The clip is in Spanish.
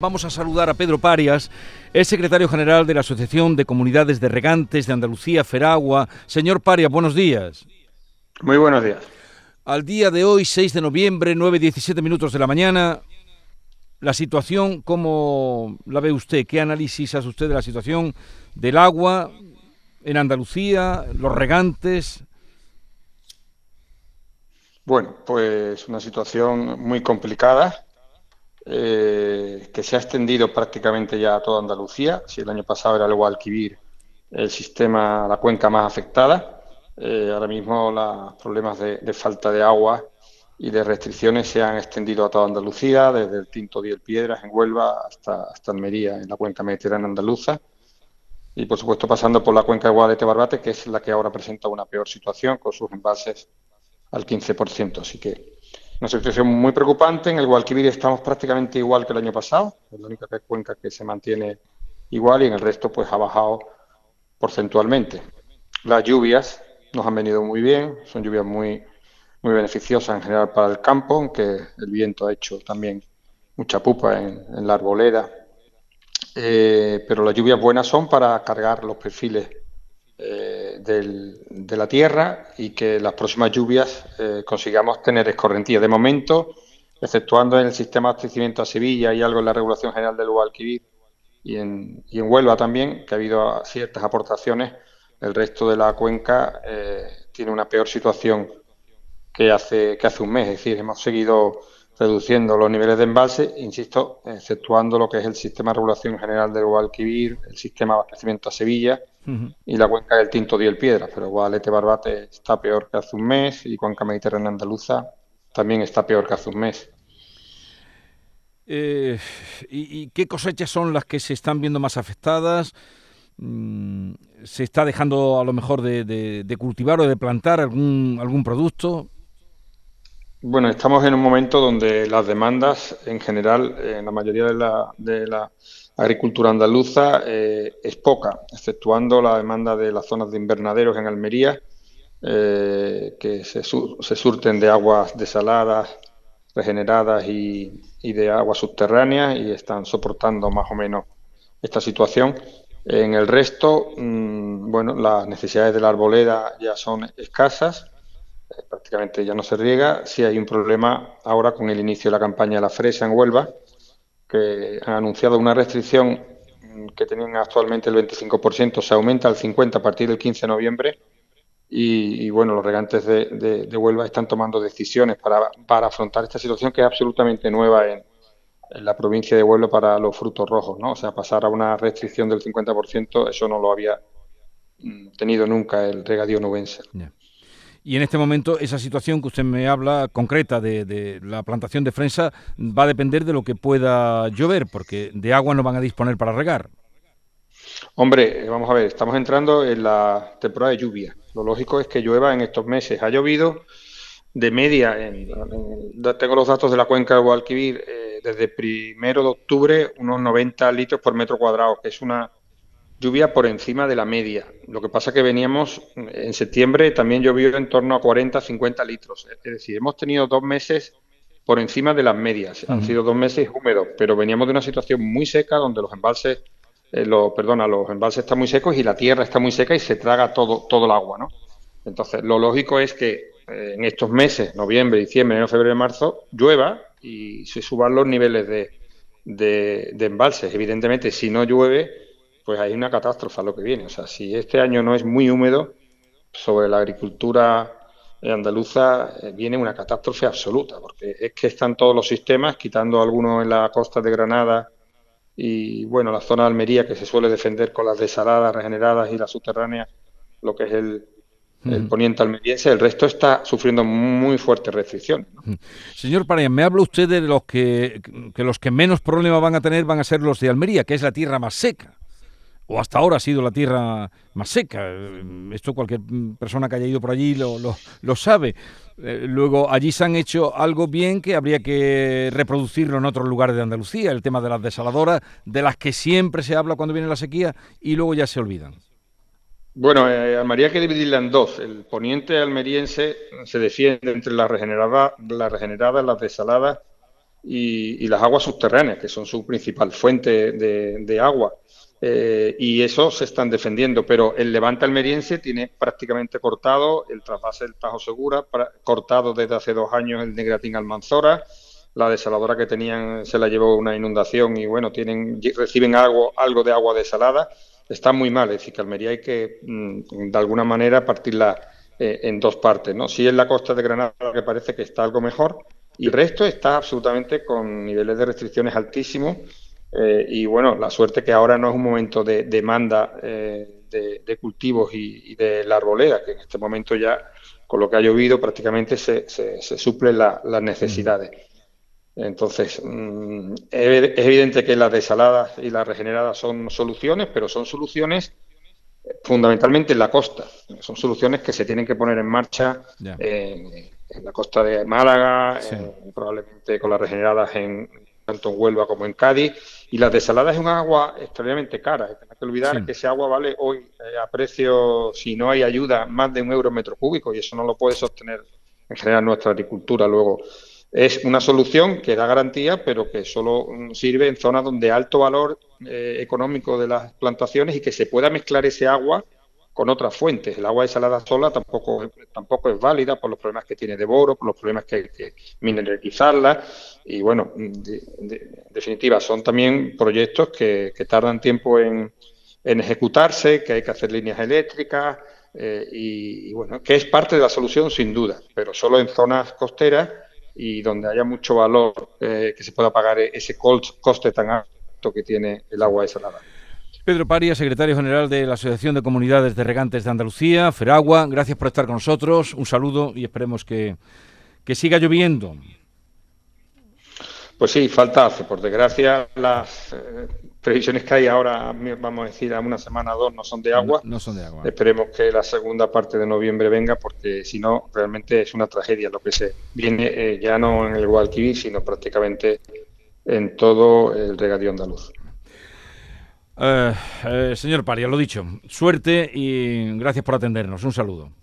Vamos a saludar a Pedro Parias, es secretario general de la Asociación de Comunidades de Regantes de Andalucía, Feragua. Señor Parias, buenos días. Muy buenos días. Al día de hoy, 6 de noviembre, 9.17 minutos de la mañana, la situación, ¿cómo la ve usted? ¿Qué análisis hace usted de la situación del agua en Andalucía, los regantes? Bueno, pues una situación muy complicada eh, que se ha extendido prácticamente ya a toda Andalucía. Si el año pasado era el Guadalquivir el sistema, la cuenca más afectada, eh, ahora mismo los problemas de, falta de agua y de restricciones se han extendido a toda Andalucía, desde el Tinto Diel Piedras en Huelva hasta, hasta Almería, en la cuenca mediterránea andaluza. Y por supuesto pasando por la cuenca de Guadalete Barbate, que es la que ahora presenta una peor situación con sus embalses al 15%. Así que una situación muy preocupante. En el Guadalquivir estamos prácticamente igual que el año pasado. Es la única cuenca que se mantiene igual y en el resto pues ha bajado porcentualmente. Las lluvias nos han venido muy bien, son lluvias muy, muy beneficiosas en general para el campo, aunque el viento ha hecho también mucha pupa en, la arboleda. Eh, pero las lluvias buenas son para cargar los perfiles eh, de la tierra y que las próximas lluvias eh, consigamos tener escorrentía. De momento, exceptuando en el sistema de abastecimiento a Sevilla y algo en la regulación general del Guadalquivir y en, y en Huelva también, que ha habido ciertas aportaciones, el resto de la cuenca eh, tiene una peor situación que hace, que hace un mes. Es decir, hemos seguido reduciendo los niveles de embalse, insisto, exceptuando lo que es el sistema de regulación general del Guadalquivir, el sistema de abastecimiento a Sevilla y la cuenca del Tinto Diel Piedra, pero Guadalete Barbate está peor que hace un mes y cuenca mediterránea andaluza también está peor que hace un mes. Eh, ¿y, qué cosechas son las que se están viendo más afectadas? Mm, ¿Se está dejando a lo mejor de, cultivar o de plantar algún, algún producto? Bueno, estamos en un momento donde las demandas en general, en la mayoría de la, de la agricultura andaluza eh, es poca, exceptuando la demanda de las zonas de invernaderos en Almería, eh, que se, surten de aguas desaladas, regeneradas y, de aguas subterráneas y están soportando más o menos esta situación. En el resto, mm, bueno, las necesidades de la arboleda ya son escasas, eh, prácticamente ya no se riega. Sí hay un problema ahora con el inicio de la campaña de la fresa en Huelva, que han anunciado una restricción que tenían actualmente el 25%, se aumenta al 50% a partir del 15 de noviembre. Y, bueno, los regantes de, Huelva están tomando decisiones para, para, afrontar esta situación que es absolutamente nueva en, la provincia de Huelva para los frutos rojos, ¿no? O sea, pasar a una restricción del 50%, eso no lo había mm, tenido nunca el regadío nubense. Y en este momento esa situación que usted me habla concreta de, la plantación de fresa va a depender de lo que pueda llover, porque de agua no van a disponer para regar. Hombre, vamos a ver, estamos entrando en la temporada de lluvia. Lo lógico es que llueva en estos meses. Ha llovido de media, tengo los datos de la cuenca del Guadalquivir, eh, desde primero de octubre unos 90 litros por metro cuadrado, que es una lluvia por encima de la media. Lo que pasa que veníamos en septiembre también llovió en torno a 40, 50 litros. Es decir, hemos tenido dos meses por encima de las medias. Han sido dos meses húmedos, pero veníamos de una situación muy seca donde los embalses, eh, perdona, los embalses están muy secos y la tierra está muy seca y se traga todo, todo el agua, ¿no? Entonces, lo lógico es que eh, en estos meses, noviembre, diciembre, enero, febrero y marzo, llueva y se suban los niveles de, de, de embalses. Evidentemente, si no llueve, pues hay una catástrofe a lo que viene. O sea, si este año no es muy húmedo, sobre la agricultura andaluza eh, viene una catástrofe absoluta, porque es que están todos los sistemas, quitando algunos en la costa de Granada y, bueno, la zona de Almería, que se suele defender con las desaladas, regeneradas y las subterráneas, lo que es el, poniente almeriense, el resto está sufriendo muy fuertes restricciones. Señor Pareja, me habla usted de los que, que los que menos problemas van a tener van a ser los de Almería, que es la tierra más seca o hasta ahora ha sido la tierra más seca. Esto cualquier persona que haya ido por allí lo, sabe. Eh, luego, allí se han hecho algo bien que habría que reproducirlo en otros lugares de Andalucía, el tema de las desaladoras, de las que siempre se habla cuando viene la sequía y luego ya se olvidan. Bueno, eh, Almería hay que dividirla en dos. El poniente almeriense se defiende entre las regeneradas, las regeneradas, las desaladas y, las aguas subterráneas, que son su principal fuente de, agua. Eh, y eso se están defendiendo, pero el Levante almeriense tiene prácticamente cortado el trasvase del Tajo Segura, cortado desde hace dos años el Negratín Almanzora, la desaladora que tenían se la llevó una inundación y bueno, tienen reciben algo, algo de agua desalada, está muy mal, es decir, que Almería hay que mm, de alguna manera partirla eh, en dos partes, ¿no? Sí en la costa de Granada que parece que está algo mejor, y el resto está absolutamente con niveles de restricciones altísimos. Eh, y bueno, la suerte que ahora no es un momento de demanda eh, de, cultivos y, de la arboleda, que en este momento ya, con lo que ha llovido, prácticamente se, se, suplen las necesidades. Entonces, mm, es evidente que las desaladas y las regeneradas son soluciones, pero son soluciones fundamentalmente en la costa. Son soluciones que se tienen que poner en marcha en la costa de Málaga, probablemente con las regeneradas en tanto en Huelva como en Cádiz. Y las desaladas es un agua extremadamente cara. Hay que olvidar que ese agua vale hoy eh, a precio, si no hay ayuda, más de un euro metro cúbico y eso no lo puede sostener en general nuestra agricultura. Luego, es una solución que da garantía, pero que solo mm, sirve en zonas donde alto valor eh, económico de las plantaciones y que se pueda mezclar ese agua con otras fuentes. El agua desalada sola tampoco, tampoco es válida por los problemas que tiene de boro, por los problemas que hay que mineralizarla. Y bueno, de, definitiva, son también proyectos que, tardan tiempo en, ejecutarse, que hay que hacer líneas eléctricas. Eh, y, bueno, que es parte de la solución sin duda, pero solo en zonas costeras y donde haya mucho valor eh, que se pueda pagar ese coste tan alto que tiene el agua desalada. Pedro Paria, secretario general de la Asociación de Comunidades de Regantes de Andalucía, Feragua, gracias por estar con nosotros, un saludo y esperemos que, siga lloviendo. Pues sí, falta hace. Por desgracia, las eh, previsiones que hay ahora, vamos a decir, a una semana o dos, no son de agua. No, son de agua. Esperemos que la segunda parte de noviembre venga, porque si no, realmente es una tragedia lo que se viene eh, ya no en el Guadalquivir, sino prácticamente en todo el regadío andaluz. Eh, eh, señor Paria, lo dicho, suerte y gracias por atendernos. Un saludo.